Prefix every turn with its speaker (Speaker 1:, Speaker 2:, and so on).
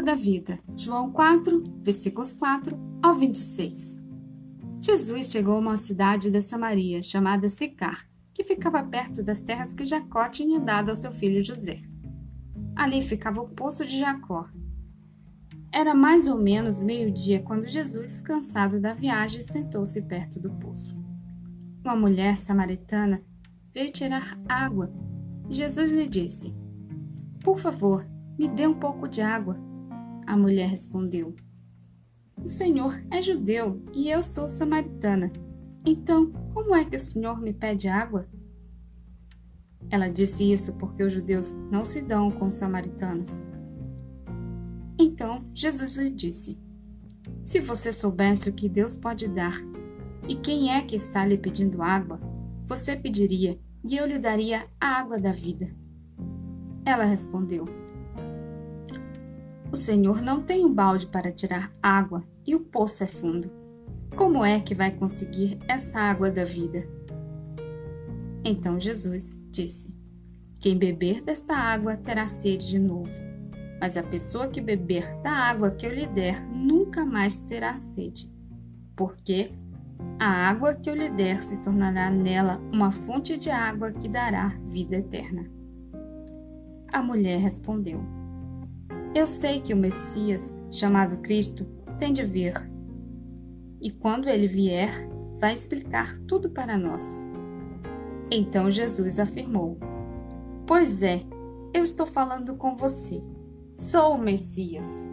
Speaker 1: da vida. João 4, versículos 4 ao 26. Jesus chegou a uma cidade da Samaria chamada Sicar, que ficava perto das terras que Jacó tinha dado ao seu filho José. Ali ficava o poço de Jacó. Era mais ou menos meio-dia quando Jesus, cansado da viagem, sentou-se perto do poço. Uma mulher samaritana veio tirar água. Jesus lhe disse: Por favor, me dê um pouco de água. A mulher respondeu: O senhor é judeu e eu sou samaritana. Então, como é que o senhor me pede água? Ela disse isso porque os judeus não se dão com os samaritanos. Então Jesus lhe disse: Se você soubesse o que Deus pode dar e quem é que está lhe pedindo água, você pediria e eu lhe daria a água da vida. Ela respondeu: o Senhor não tem um balde para tirar água e o poço é fundo. Como é que vai conseguir essa água da vida? Então Jesus disse: Quem beber desta água terá sede de novo, mas a pessoa que beber da água que eu lhe der nunca mais terá sede, porque a água que eu lhe der se tornará nela uma fonte de água que dará vida eterna. A mulher respondeu: eu sei que o Messias, chamado Cristo, tem de vir. E quando ele vier, vai explicar tudo para nós. Então Jesus afirmou: Pois é, eu estou falando com você. Sou o Messias.